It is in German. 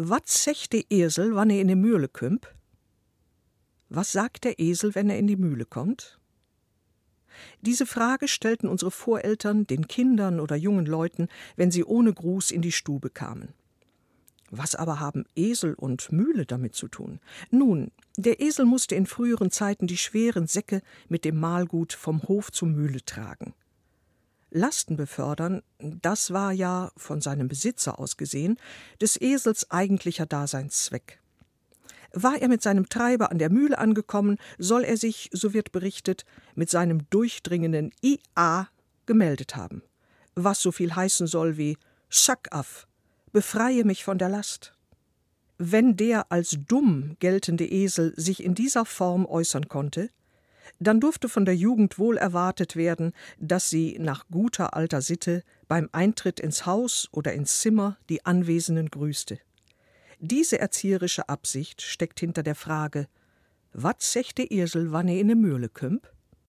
Wat secht de Esel, wann er in die Mühle kümp? Was sagt der Esel, wenn er in die Mühle kommt? Diese Frage stellten unsere Voreltern den Kindern oder jungen Leuten, wenn sie ohne Gruß in die Stube kamen. Was aber haben Esel und Mühle damit zu tun? Nun, der Esel musste in früheren Zeiten die schweren Säcke mit dem Mahlgut vom Hof zur Mühle tragen. Lasten befördern, das war ja, von seinem Besitzer aus gesehen, des Esels eigentlicher Daseinszweck. War er mit seinem Treiber an der Mühle angekommen, soll er sich, so wird berichtet, mit seinem durchdringenden IA gemeldet haben, was so viel heißen soll wie Schack af, befreie mich von der Last. Wenn der als dumm geltende Esel sich in dieser Form äußern konnte, dann durfte von der Jugend wohl erwartet werden, dass sie nach guter alter Sitte beim Eintritt ins Haus oder ins Zimmer die Anwesenden grüßte. Diese erzieherische Absicht steckt hinter der Frage: Wat secht de Esel, wann er in ne Mühle kümp?